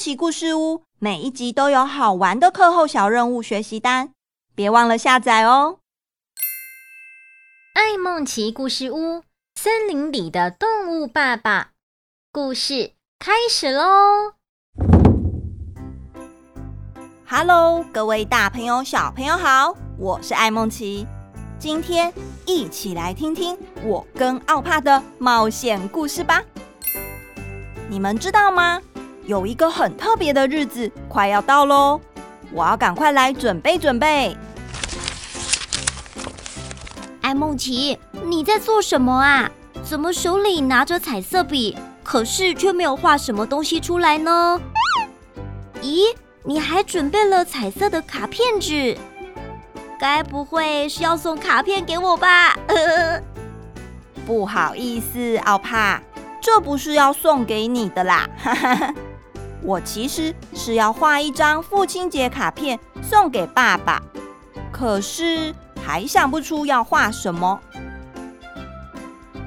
奇故事屋每一集都有好玩的课后小任务学习单，别忘了下载哦。爱梦奇故事屋：森林里的动物爸爸，故事开始喽！Hello，各位大朋友、小朋友好，我是爱梦奇，今天一起来听听我跟奥帕的冒险故事吧。你们知道吗？有一个很特别的日子快要到喽，我要赶快来准备准备。艾梦琪，你在做什么啊？怎么手里拿着彩色笔，可是却没有画什么东西出来呢？咦，你还准备了彩色的卡片纸？该不会是要送卡片给我吧？不好意思，奥帕。这不是要送给你的啦，哈哈！我其实是要画一张父亲节卡片送给爸爸，可是还想不出要画什么。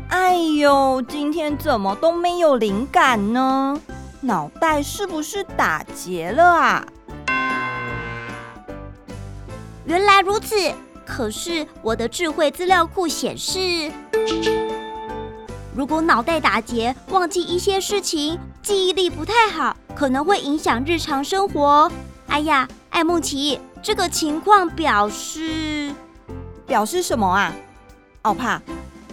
哎呦，今天怎么都没有灵感呢？脑袋是不是打结了啊？原来如此，可是我的智慧资料库显示。如果脑袋打结，忘记一些事情，记忆力不太好，可能会影响日常生活。哎呀，爱孟奇，这个情况表示表示什么啊？奥帕，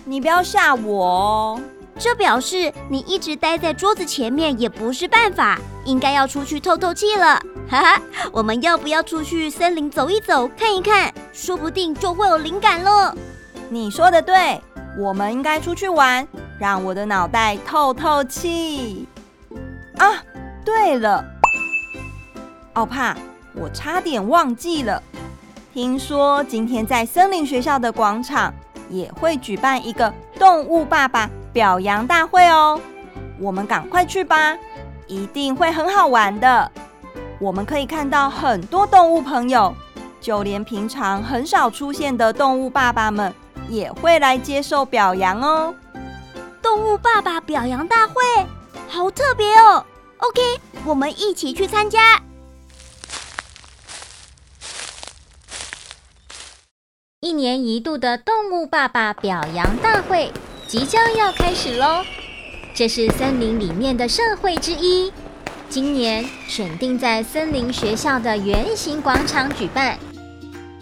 你不要吓我哦。这表示你一直待在桌子前面也不是办法，应该要出去透透气了。哈哈，我们要不要出去森林走一走，看一看，说不定就会有灵感了。你说的对，我们应该出去玩。让我的脑袋透透气啊！对了，奥帕，我差点忘记了。听说今天在森林学校的广场也会举办一个动物爸爸表扬大会哦，我们赶快去吧，一定会很好玩的。我们可以看到很多动物朋友，就连平常很少出现的动物爸爸们也会来接受表扬哦。动物爸爸表扬大会，好特别哦！OK，我们一起去参加。一年一度的动物爸爸表扬大会即将要开始喽！这是森林里面的盛会之一，今年选定在森林学校的圆形广场举办。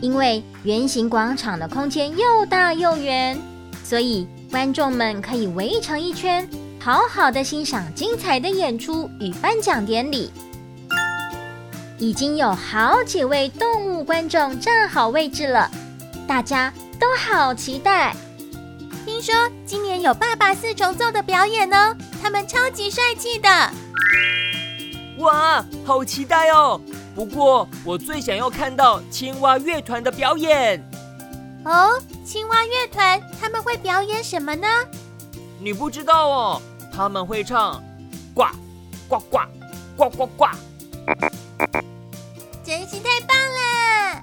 因为圆形广场的空间又大又圆，所以，观众们可以围成一圈，好好的欣赏精彩的演出与颁奖典礼。已经有好几位动物观众站好位置了，大家都好期待。听说今年有爸爸四重奏的表演哦，他们超级帅气的。哇，好期待哦！不过我最想要看到青蛙乐团的表演。哦，青蛙乐团他们会表演什么呢？你不知道哦，他们会唱呱呱呱呱呱呱，真是太棒了！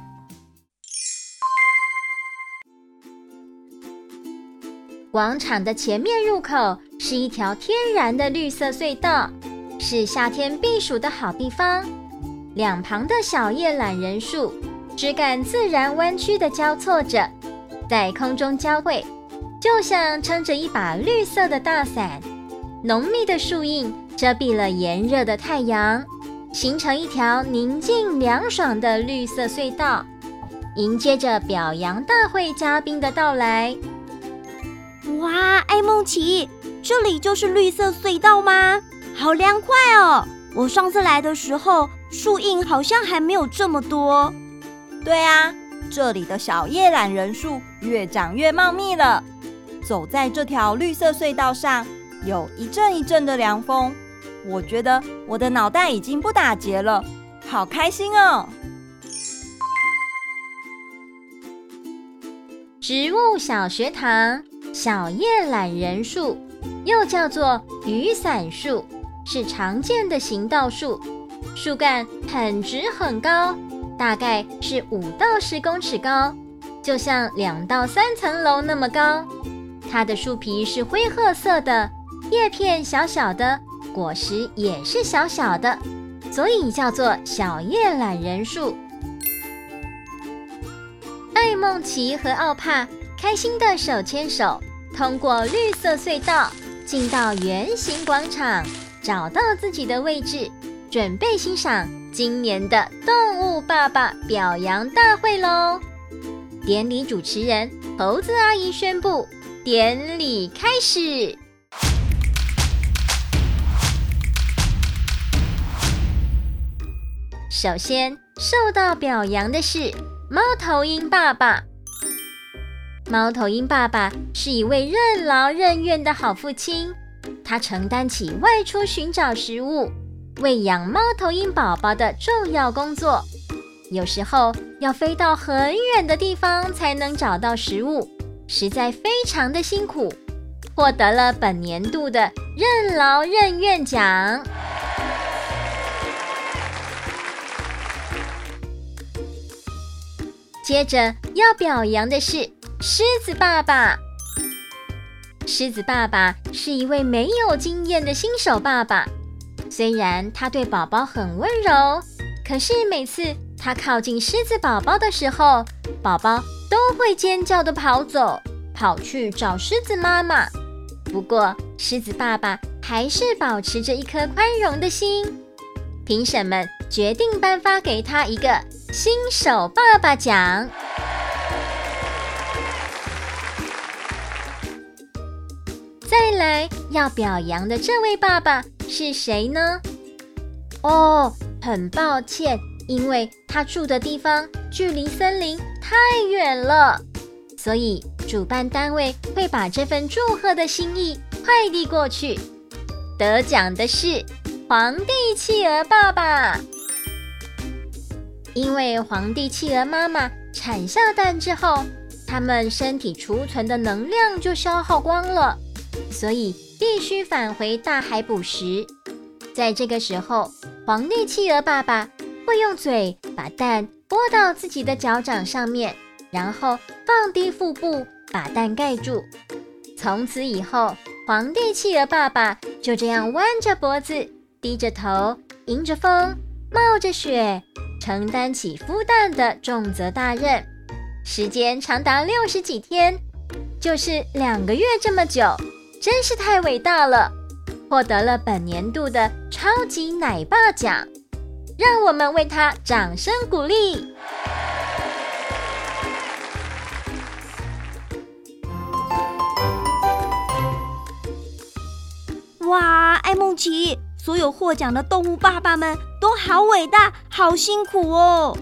广场的前面入口是一条天然的绿色隧道，是夏天避暑的好地方。两旁的小叶榄仁树。枝干自然弯曲的交错着，在空中交汇，就像撑着一把绿色的大伞。浓密的树荫遮蔽了炎热的太阳，形成一条宁静凉爽的绿色隧道，迎接着表扬大会嘉宾的到来。哇，爱梦琪，这里就是绿色隧道吗？好凉快哦！我上次来的时候，树荫好像还没有这么多。对啊，这里的小叶榄仁树越长越茂密了。走在这条绿色隧道上，有一阵一阵的凉风，我觉得我的脑袋已经不打结了，好开心哦！植物小学堂，小叶懒人树又叫做雨伞树，是常见的行道树，树干很直很高。大概是五到十公尺高，就像两到三层楼那么高。它的树皮是灰褐色的，叶片小小的，果实也是小小的，所以叫做小叶懒人树。艾梦琪和奥帕开心的手牵手，通过绿色隧道，进到圆形广场，找到自己的位置，准备欣赏今年的动物爸爸表扬大会喽！典礼主持人猴子阿姨宣布：典礼开始。首先受到表扬的是猫头鹰爸爸。猫头鹰爸爸是一位任劳任怨的好父亲，他承担起外出寻找食物、喂养猫头鹰宝宝的重要工作，有时候要飞到很远的地方才能找到食物，实在非常的辛苦，获得了本年度的任劳任怨奖。接着要表扬的是狮子爸爸。狮子爸爸是一位没有经验的新手爸爸，虽然他对宝宝很温柔，可是每次他靠近狮子宝宝的时候，宝宝都会尖叫的跑走，跑去找狮子妈妈。不过，狮子爸爸还是保持着一颗宽容的心。评审们决定颁发给他一个。新手爸爸奖。再来要表扬的这位爸爸是谁呢？哦，很抱歉，因为他住的地方距离森林太远了，所以主办单位会把这份祝贺的心意快递过去。得奖的是皇帝企鹅爸爸。因为皇帝企鹅妈妈产下蛋之后，它们身体储存的能量就消耗光了，所以必须返回大海捕食。在这个时候，皇帝企鹅爸爸会用嘴把蛋拨到自己的脚掌上面，然后放低腹部把蛋盖住。从此以后，皇帝企鹅爸爸就这样弯着脖子，低着头，迎着风，冒着雪。承担起孵蛋的重责大任，时间长达六十几天，就是两个月这么久，真是太伟大了！获得了本年度的超级奶爸奖，让我们为他掌声鼓励。哇，艾梦琪！所有获奖的动物爸爸们都好伟大，好辛苦哦。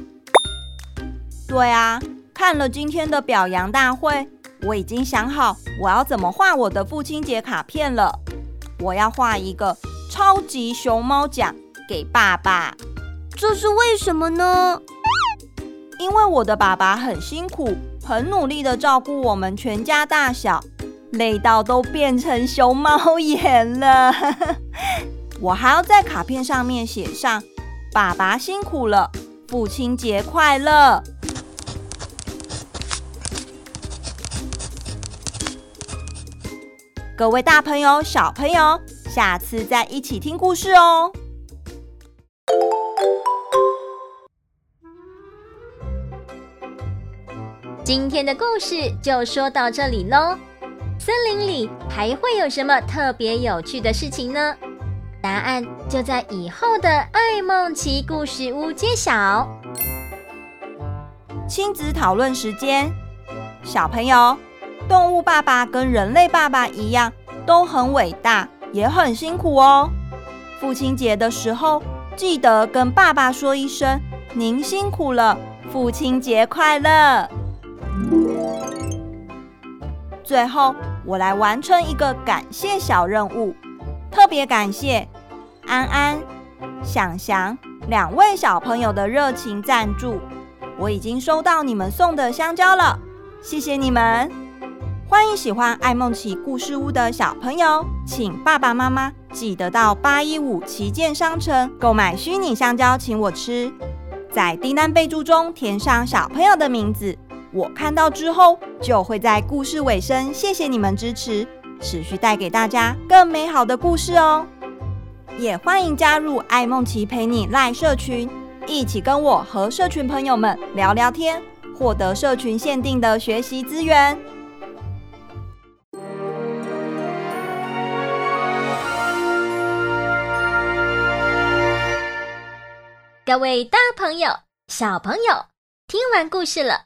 对啊，看了今天的表扬大会，我已经想好我要怎么画我的父亲节卡片了。我要画一个超级熊猫奖给爸爸。这是为什么呢？因为我的爸爸很辛苦，很努力地照顾我们全家大小，累到都变成熊猫眼了。我还要在卡片上面写上“爸爸辛苦了，父亲节快乐”。各位大朋友、小朋友，下次再一起听故事哦。今天的故事就说到这里喽。森林里还会有什么特别有趣的事情呢？答案就在以后的爱梦奇故事屋揭晓。亲子讨论时间，小朋友，动物爸爸跟人类爸爸一样，都很伟大，也很辛苦哦。父亲节的时候，记得跟爸爸说一声“您辛苦了，父亲节快乐”。最后，我来完成一个感谢小任务。特别感谢安安、想想两位小朋友的热情赞助，我已经收到你们送的香蕉了，谢谢你们！欢迎喜欢爱梦奇故事屋的小朋友，请爸爸妈妈记得到八一五旗舰商城购买虚拟香蕉，请我吃，在订单备注中填上小朋友的名字，我看到之后就会在故事尾声谢谢你们支持。持续带给大家更美好的故事哦！也欢迎加入爱梦琪陪你赖社群，一起跟我和社群朋友们聊聊天，获得社群限定的学习资源。各位大朋友、小朋友，听完故事了，